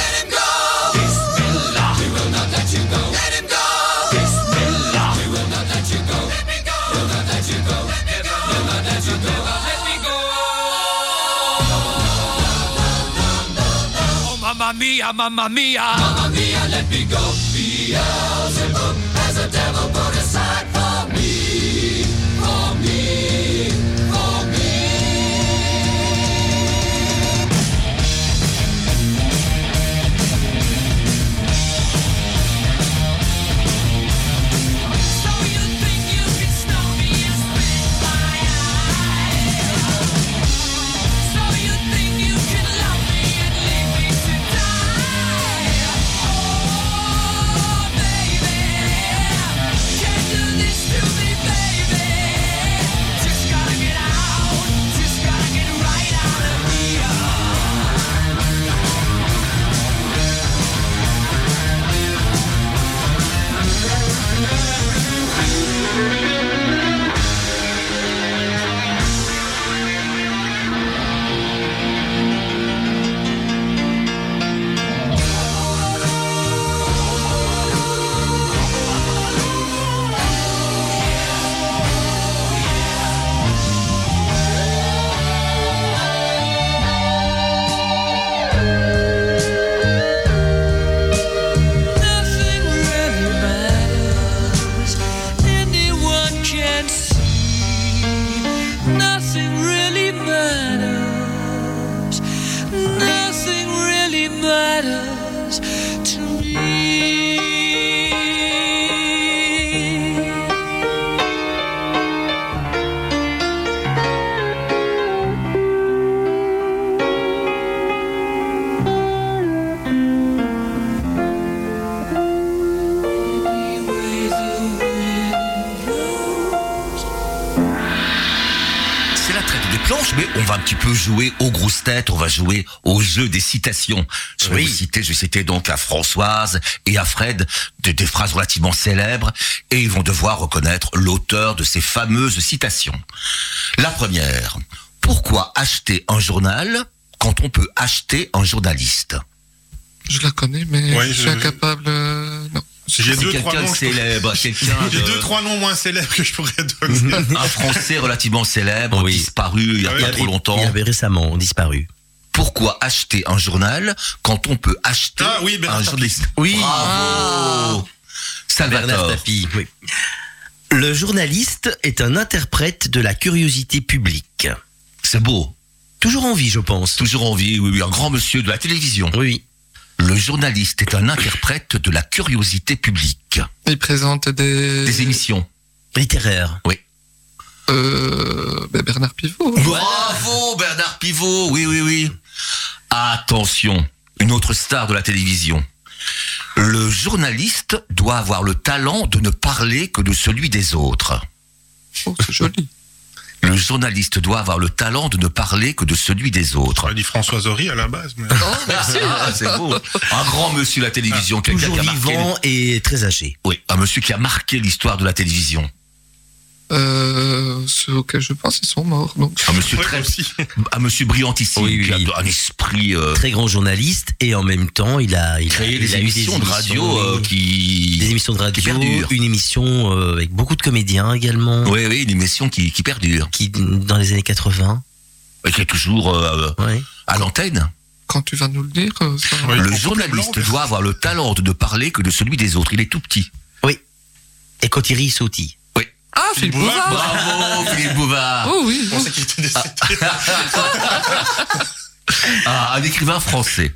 Mamma mia, mamma mia. Mamma mia, let me go. Beelzebub has a devil on va un petit peu jouer aux grosses têtes, on va jouer au jeu des citations. Je vais Oui. vous citer, je vais citer donc à Françoise et à Fred des, des phrases relativement célèbres, et ils vont devoir reconnaître l'auteur de ces fameuses citations. La première, pourquoi acheter un journal quand on peut acheter un journaliste? Je la connais, mais Ouais, je suis incapable. euh, non. J'ai C'est deux, trois quelqu'un noms. pourrais- célèbre, quelqu'un de- deux, trois noms moins célèbres que je pourrais donner. un Français relativement célèbre, Oui. disparu il y a Ah oui, pas il trop longtemps. Il avait récemment disparu. Pourquoi acheter un journal quand on peut acheter Ah oui, Bernard un Tapie. journaliste Oui. Bravo Bernard Salvatore. Tapie, oui. Le journaliste est un interprète de la curiosité publique. C'est beau. Toujours en vie, je pense. Toujours en vie, oui, oui, un grand monsieur de la télévision. Oui. Le journaliste est un interprète de la curiosité publique. Il présente des. Des émissions. Littéraire. Euh, ben Bernard Pivot. Bravo Bernard Pivot, oui, oui, oui. Attention, une autre star de la télévision. Le journaliste doit avoir le talent de ne parler que de celui des autres. Oh, c'est joli. Le journaliste doit avoir le talent de ne parler que de celui des autres. J'aurais dit François Horry à la base. Mais... Oh, merci. Ah, c'est beau. Un grand monsieur de la télévision, quelqu'un Toujours qui a marqué. vivant et très âgé. Oui, un monsieur qui a marqué l'histoire de la télévision. Euh, ceux auxquels je pense, ils sont morts. Donc. Un monsieur Ouais, très, aussi. un monsieur brillantissime, Oui, qui oui. a un esprit euh, Très grand journaliste et en même temps, il a, il a créé il des émissions de radio euh, oui. qui, des émissions de radio, perdurent. une émission euh, avec beaucoup de comédiens également, oui, oui, une émission qui, qui perdure, qui dans les années 80. et qui est toujours euh, à l'antenne. Quand tu vas nous le dire, ça... Oui. Le journaliste doit avoir le talent de ne parler que de celui des autres. Il est tout petit. Et quand il rit, il sautille. Ah, Philippe Bouvard. Bravo, Philippe Bouvard. Oh oui. Je pensais qu'il était décédé. Ah, un écrivain français.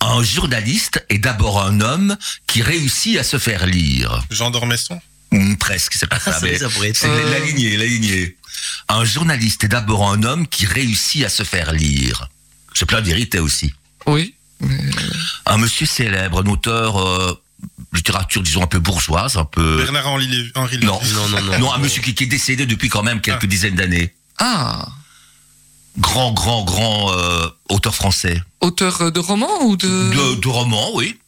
Un journaliste est d'abord un homme qui réussit à se faire lire. Jean d'Ormesson? Hmm, presque, c'est pas ça, mais c'est la- la lignée, la lignée. Un journaliste est d'abord un homme qui réussit à se faire lire. C'est plein de vérité aussi. Oui. Mais... Un monsieur célèbre, un auteur euh, littérature, disons, un peu bourgeoise, un peu... Bernard Henri Lévy. Non. Non, non, non. Non, un monsieur qui, qui est décédé depuis quand même quelques Ah. dizaines d'années. Ah. Grand, grand, grand euh, auteur français. Auteur euh, de romans ou de. De, de romans, oui.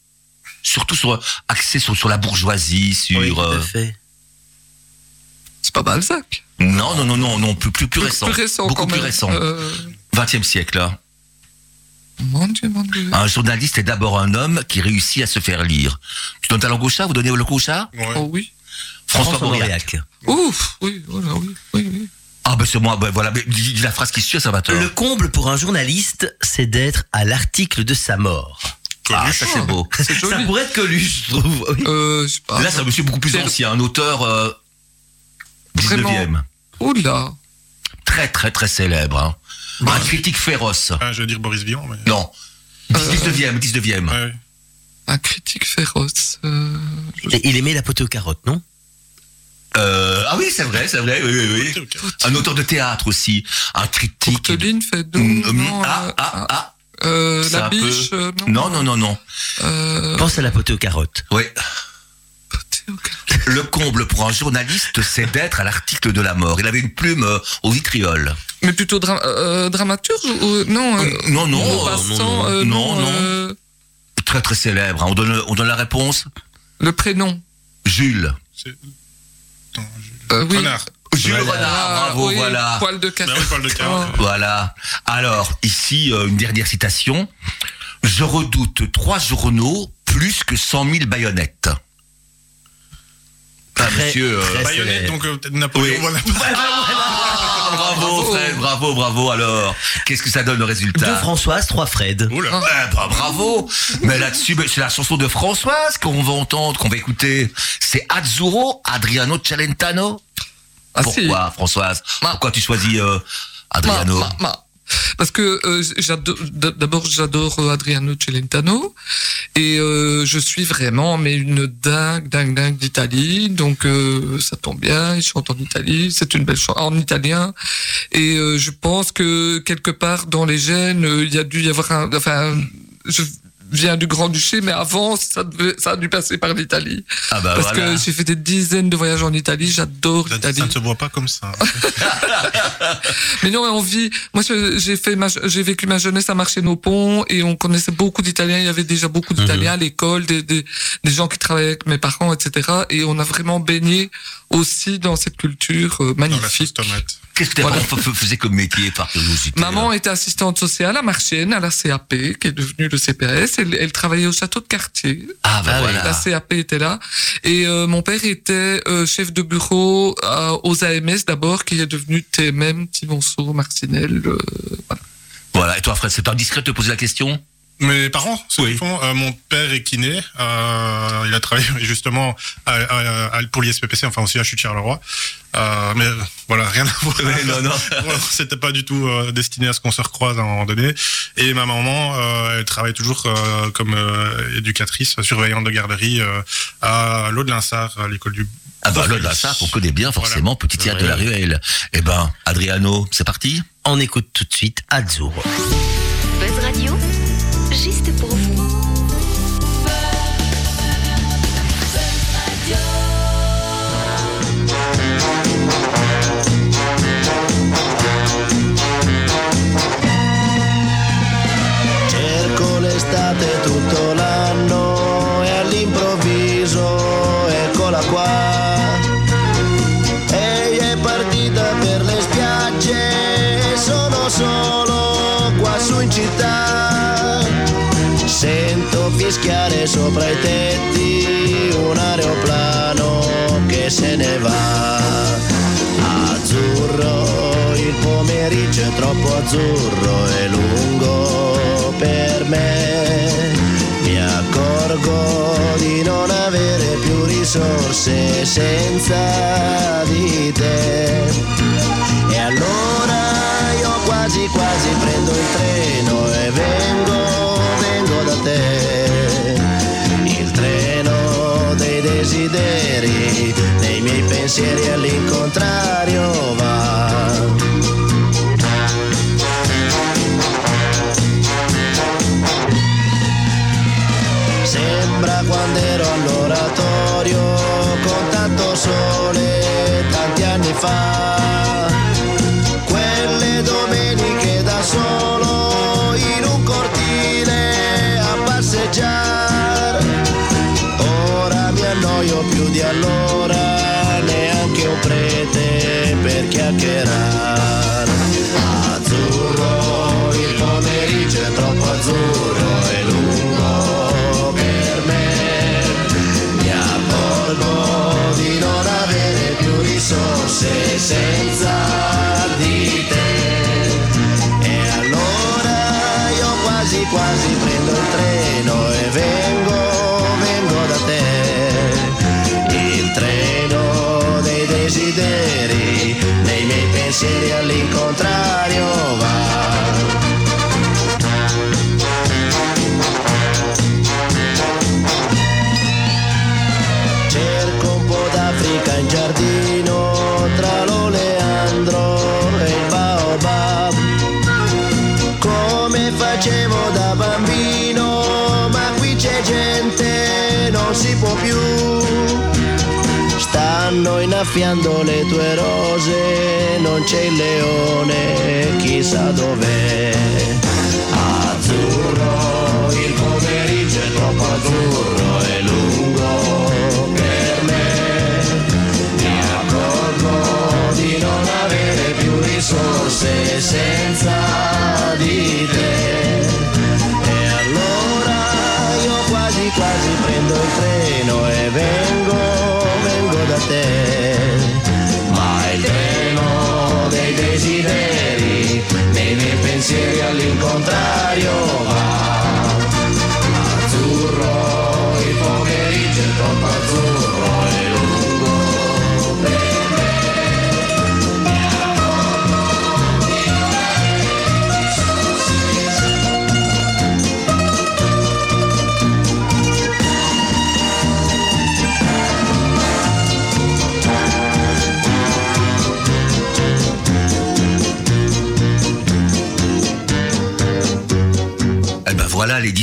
Surtout sur, axé sur, sur la bourgeoisie, sur... Oui, tout euh, à fait. C'est pas Balzac. non, non, non, non, non, plus, plus, plus récent. Plus récent, Beaucoup quand plus même. récent. Euh, 20e siècle, là. Mon Dieu, mon Dieu. Un journaliste est d'abord un homme qui réussit à se faire lire. Tu donnes ta langue au chat, vous donnez le au chat Ouais. Oh oui. François, François Mauriac. Ouf. Oui, voilà, oui, oui, oui. Ah ben c'est moi, ben voilà, mais la phrase qui suit, ça va te... Le comble pour un journaliste, c'est d'être à l'article de sa mort. Ah, ça c'est beau. Ça pourrait être Coluche, je trouve. Oui. Euh, je sais pas. Là, c'est un monsieur beaucoup plus C'est- ancien, un auteur euh, 19e. Vraiment. Oula. Très, très, très célèbre. Hein. Un critique féroce. Ah, je veux dire Boris Vian, mais. Non. 19e, 19e. Ouais, ouais. Un critique féroce. Euh, Et il aimait la potée aux carottes, non? Euh, ah oui, c'est vrai, c'est vrai, oui, oui, oui. Un auteur de théâtre aussi. Un critique. Courteline fait d'eau. Mm, mm, non, ah, euh, ah, ah. euh, c'est la peu- biche. euh, non. Non, non, non, non. Euh, Pense à la potée aux carottes. Oui. Le comble pour un journaliste, c'est d'être à l'article de la mort. Il avait une plume euh, au vitriol. Mais plutôt dra- euh, dramaturge ou non euh, non, non, euh, non, non. euh, Non, non. euh, Très, très célèbre. hein. On, donne, on donne la réponse le prénom. Jules. C'est- Attends, je- Euh, oui. Renard. Jules Voilà. Renard, Ah, bravo, oui, voilà. Poil de oui, Carotte. Voilà. Alors, ici, une dernière citation. Je redoute trois journaux plus que cent mille baïonnettes. Ah, Très- monsieur. euh, très Baïonnette, célèbre. donc euh, peut-être Napoléon Oui. Ah, bravo, Fred, bravo, bravo. Alors, qu'est-ce que ça donne le Deux résultat Françoise, trois Fred. Oula. Ouais, bah, bravo. Mais là-dessus, ben, c'est la chanson de Françoise qu'on va entendre, qu'on va écouter. C'est Azzurro, Adriano Celentano. Ah, si. Pourquoi, Françoise? Pourquoi tu choisis euh, Ma- Adriano ma- ma. Parce que euh, j'adore, d'abord j'adore euh, Adriano Celentano et euh, je suis vraiment mais une dingue dingue dingue d'Italie. Donc euh, ça tombe bien il chante en Italie c'est une belle chanson en italien. Et euh, je pense que quelque part dans les gènes euh, il y a dû y avoir un enfin je vient du Grand-Duché, mais avant, ça, devait- ça a dû passer par l'Italie. Ah bah Parce voilà. que j'ai fait des dizaines de voyages en Italie, j'adore l'Italie. ça ne se voit pas comme ça. Mais non, on vit. Moi, j'ai fait ma, j'ai vécu ma jeunesse à marché nos ponts et on connaissait beaucoup d'Italiens. Il y avait déjà beaucoup d'Italiens à l'école, des, des, des gens qui travaillaient avec mes parents, etc. Et on a vraiment baigné aussi dans cette culture euh, Dans la sauce magnifique. tomate. Qu'est-ce que tes Voilà. parents faisaient comme métier par curiosité Maman était assistante sociale à Marchienne, à la CAP, qui est devenue le CPS. Elle, elle travaillait au château de quartier. Ah bah Ah voilà. La CAP était là. Et euh, mon père était euh, chef de bureau euh, aux AMS d'abord, qui est devenu TMM, Timonceau, Marcinelle. euh, voilà. Voilà. Et toi, Fred, c'est indiscret de te poser la question? Mes parents, ce Oui. qu'ils font, euh, mon père est kiné. Euh, il a travaillé justement à, à- à- pour l'ISPPC, enfin aussi à Chute Charleroi. Euh, mais voilà, rien à voir. non, non. C'était pas du tout euh, destiné à ce qu'on se recroise à un moment donné. Et ma maman, euh, elle travaille toujours euh, comme euh, éducatrice, surveillante de garderie euh, à l'eau de l'Insart, à l'école du. Ah bah là, ça, qu'on connaît bien forcément, petit théâtre de la ruelle. Eh ben, Adriano, c'est parti? On écoute tout de suite Azzurro. Buzz Radio, juste pour sopra i tetti un aeroplano che se ne va. Azzurro, il pomeriggio è troppo azzurro e lungo per me. Mi accorgo di non avere più risorse senza di te. E allora io quasi quasi prendo il treno desideri, dei miei pensieri all'incontrario va. Sembra quando ero all'oratorio con tanto sole tanti anni fa. Stanno innaffiando le tue rose, non c'è il leone, chissà dov'è. Azzurro, il pomeriggio è troppo azzurro e lungo per me. Mi accorgo di non avere più risorse senza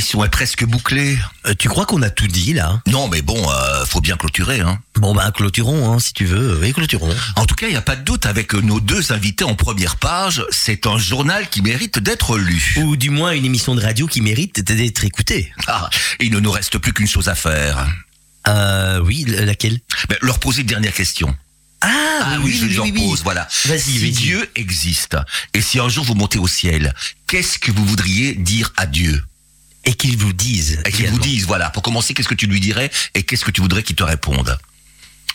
l'édition est presque bouclée. Euh, tu crois qu'on a tout dit là? Non, mais bon, euh, faut bien clôturer. Hein. Bon ben clôturons hein, si tu veux. Oui, clôturons. En tout cas, il n'y a pas de doute avec nos deux invités en première page. C'est un journal qui mérite d'être lu. Ou du moins une émission de radio qui mérite d'être écoutée. Ah, il ne nous reste plus qu'une chose à faire. Euh, oui, laquelle? Ben, leur poser une dernière question. Ah, oui, je leur pose, voilà. Vas-y, si vas-y. Dieu existe, et si un jour vous montez au ciel, qu'est-ce que vous voudriez dire à Dieu? Et qu'ils vous disent. Et qu'il vous dise, voilà, pour commencer, qu'est-ce que tu lui dirais et qu'est-ce que tu voudrais qu'il te réponde?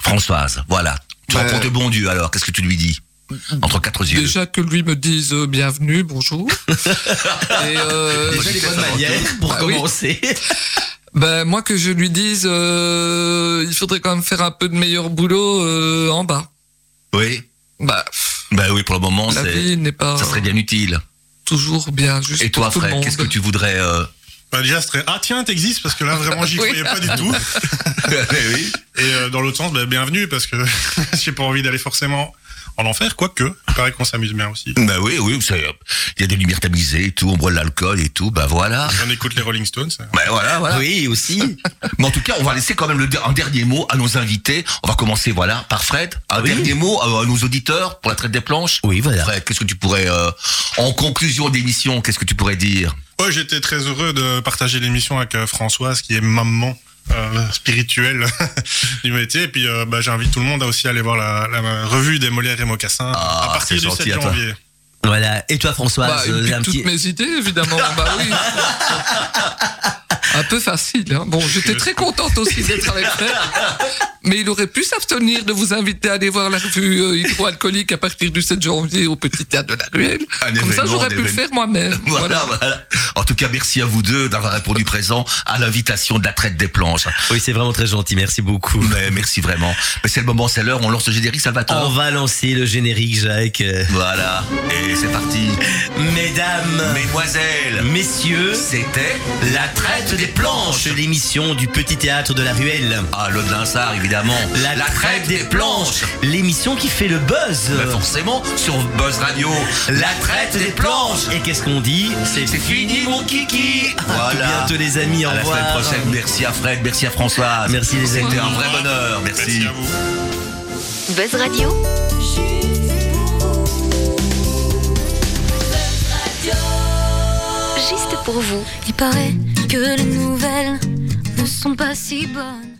Françoise, voilà. Tu Ben- rencontres le bon Dieu, alors, qu'est-ce que tu lui dis? Entre quatre yeux. Déjà que lui me dise euh, bienvenue, bonjour. Et, euh, Déjà les bonnes manières pour Bah oui. commencer. Ben moi que je lui dise, euh, il faudrait quand même faire un peu de meilleur boulot euh, en bas. Oui. Bah, Ben oui, pour le moment, la c'est, vie n'est pas ça serait bien utile. toujours bien. Juste Et toi, pour monde. qu'est-ce que tu voudrais euh... Bah, déjà, ce serait ah tiens, t'existes parce que là vraiment j'y croyais pas du tout. oui. Et euh, dans l'autre sens, bah, bienvenue parce que j'ai pas envie d'aller forcément en enfer, quoique. Il paraît qu'on s'amuse bien aussi. Ben oui, oui, il y a des lumières tamisées et tout, on boit de l'alcool et tout, ben voilà. On écoute les Rolling Stones. Ben voilà, voilà. Oui, aussi. Mais en tout cas, on va laisser quand même le, un dernier mot à nos invités. On va commencer, voilà, par Fred. Un Oui. dernier mot à, à nos auditeurs pour la traite des planches. Oui, voilà. Fred, qu'est-ce que tu pourrais, euh, en conclusion d'émission, qu'est-ce que tu pourrais dire? Ouais, j'étais très heureux de partager l'émission avec euh, Françoise, qui est maman euh, spirituelle du métier. Et puis, euh, bah, j'invite tout le monde à aussi aller voir la, la revue des Molières et Mocassins Ah, à partir du gentil 7 à toi. janvier. Voilà. Et toi, Françoise, Bah, euh, un toutes petit. mes idées, évidemment. bah oui. Un peu facile. Hein. Bon, j'étais très contente aussi d'être avec Fred. Mais il aurait pu s'abstenir de vous inviter à aller voir la revue euh, hydroalcoolique à partir du 7 janvier au Petit Théâtre de la Ruelle. Un Comme ça, j'aurais pu le faire moi-même. Voilà, voilà. En tout cas, merci à vous deux d'avoir répondu présent à l'invitation de la traite des planches. Oui, c'est vraiment très gentil. Merci beaucoup. Mais merci vraiment. Mais c'est le moment, c'est l'heure, on lance le générique, Salvatore. On va lancer le générique, Jacques. Voilà. Et c'est parti. Mesdames, Mesdemoiselles, messieurs, c'était la traite des planches. l'émission du Petit Théâtre de la Ruelle. Ah, le Linsard, évidemment. La, traite des planches. L'émission qui fait le buzz. Ben forcément, sur Buzz Radio, la traite des planches. Et qu'est-ce qu'on dit C'est fini, mon kiki. À Voilà. bientôt les amis, au À la revoir. semaine prochaine. Merci à Fred, merci à Françoise. Merci, les amis. C'était un vrai bonheur. Merci. Merci à vous. Buzz Radio, juste pour vous. Il paraît que les nouvelles ne sont pas si bonnes.